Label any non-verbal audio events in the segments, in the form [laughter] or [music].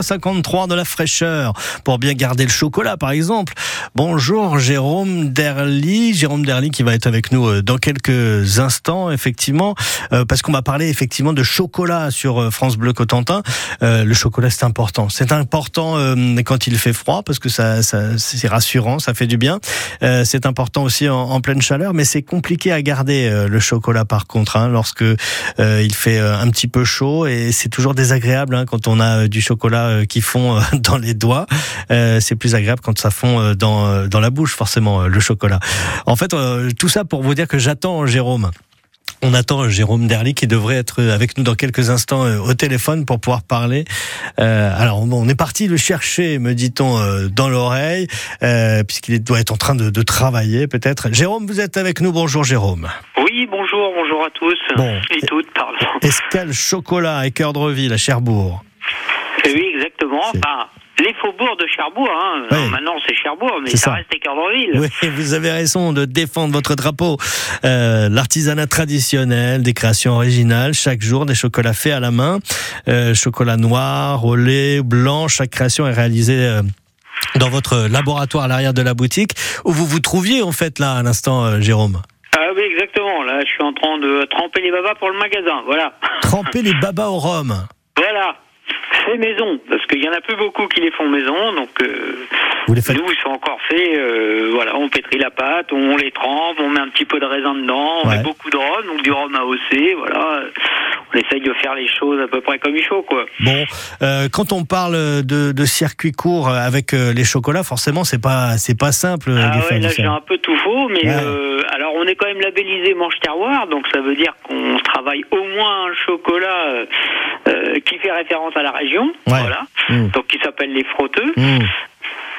53 de la fraîcheur pour bien garder le chocolat par exemple. Bonjour Jérôme Derly, Jérôme Derly qui va être avec nous euh, dans quelques instants effectivement euh, parce qu'on va parler effectivement de chocolat sur euh, France Bleu Cotentin. le chocolat c'est important, c'est important quand il fait froid parce que ça, c'est rassurant, ça fait du bien. c'est important aussi en, pleine chaleur mais c'est compliqué à garder le chocolat par contre hein, lorsque il fait un petit peu chaud et c'est toujours désagréable hein, quand on a du chocolat euh, qui font euh, [laughs] dans les doigts. Euh, c'est plus agréable quand ça fond dans, dans la bouche, forcément, le chocolat. En fait, tout ça pour vous dire que j'attends Jérôme. On attend Jérôme Derly qui devrait être avec nous dans quelques instants au téléphone pour pouvoir parler. alors on est parti le chercher, me dit-on, dans l'oreille, puisqu'il doit être en train de, travailler peut-être. Jérôme, vous êtes avec nous. Bonjour Jérôme. Oui, bonjour, bonjour à tous et toutes, pardon. Escale Chocolat à Cœur de Reville à Cherbourg? Enfin, les faubourgs de Cherbourg. Hein. maintenant, c'est Cherbourg, mais ça, reste Équerdreville. Oui, vous avez raison de défendre votre drapeau. Euh, L'artisanat traditionnel, des créations originales, chaque jour des chocolats faits à la main, euh, chocolat noir, au lait, blanc. Chaque création est réalisée. Euh, dans votre laboratoire à l'arrière de la boutique, où vous vous trouviez en fait là à l'instant, Jérôme? Ah oui, exactement. Là, je suis en train de tremper les babas pour le magasin. Voilà. Tremper les babas au rhum. Voilà fait maison, parce qu'il y en a plus beaucoup qui les font maison, donc euh, nous ils sont encore faits. Euh, voilà, on pétrit la pâte, on les trempe, on met un petit peu de raisin dedans, on met beaucoup de rhum, donc du rhum AOC, voilà. On essaye de faire les choses à peu près comme il faut, quoi. Bon, euh, quand on parle de, de circuit court avec les chocolats, forcément c'est pas c'est pas simple. Ah ouais, là j'ai un peu tout faux, mais alors on est quand même labellisé Manche Terroir, donc ça veut dire qu'on travaille au moins un chocolat qui fait référence à la région, voilà, mmh. donc qui s'appelle les frotteux. Mmh.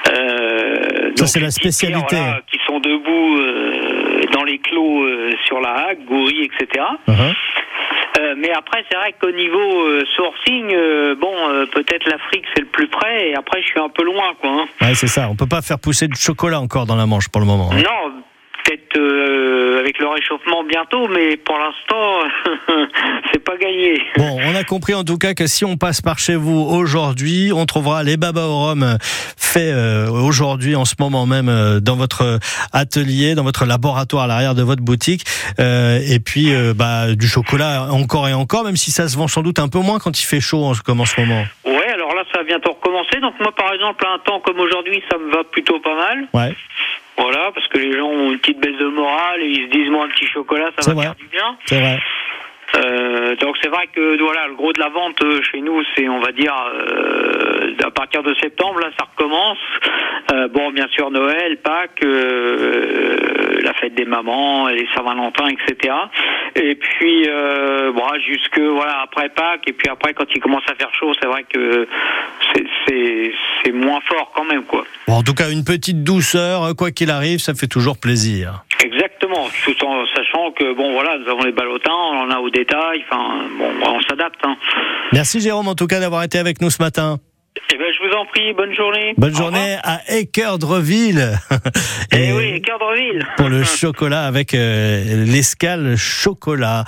Euh, Ça c'est la spécialité. qui sont debout euh, dans les clos euh, sur la hague, gouris, etc. Uh-huh. mais après, c'est vrai qu'au niveau sourcing, bon, peut-être l'Afrique c'est le plus près, et après je suis un peu loin, quoi. Hein. Ouais, c'est ça. On peut pas faire pousser du chocolat encore dans la Manche pour le moment. Hein. Non, peut-être avec le réchauffement bientôt, mais pour l'instant, Bon, on a compris en tout cas que si on passe par chez vous aujourd'hui, on trouvera les babas au rhum faits euh, aujourd'hui, en ce moment même, euh, dans votre atelier, dans votre laboratoire à l'arrière de votre boutique. Euh, et puis, bah, du chocolat encore et encore, même si ça se vend sans doute un peu moins quand il fait chaud comme en ce moment. Ouais, alors là, ça va bientôt recommencer. Donc moi, par exemple, à un temps comme aujourd'hui, ça me va plutôt pas mal. Ouais. Voilà, parce que les gens ont une petite baisse de morale et ils se disent, moi, un petit chocolat, ça va faire du bien. C'est vrai. Euh, donc c'est vrai que voilà le gros de la vente euh, chez nous c'est on va dire euh, à partir de septembre là ça recommence. Euh, bon bien sûr Noël Pâques la fête des mamans les Saint-Valentin etc et puis bon jusque voilà après Pâques et puis après quand il commence à faire chaud c'est vrai que c'est moins fort quand même quoi. Bon, en tout cas une petite douceur quoi qu'il arrive ça fait toujours plaisir Exactement, tout en sachant que bon voilà, nous avons les ballotins, on en a au détail, enfin bon, on s'adapte. Hein. Merci Jérôme en tout cas d'avoir été avec nous ce matin. Eh ben, je vous en prie, bonne journée. Bonne journée à Équerdreville. [laughs] Eh oui, Équerdreville. [laughs] Pour le chocolat avec euh, l'escale chocolat.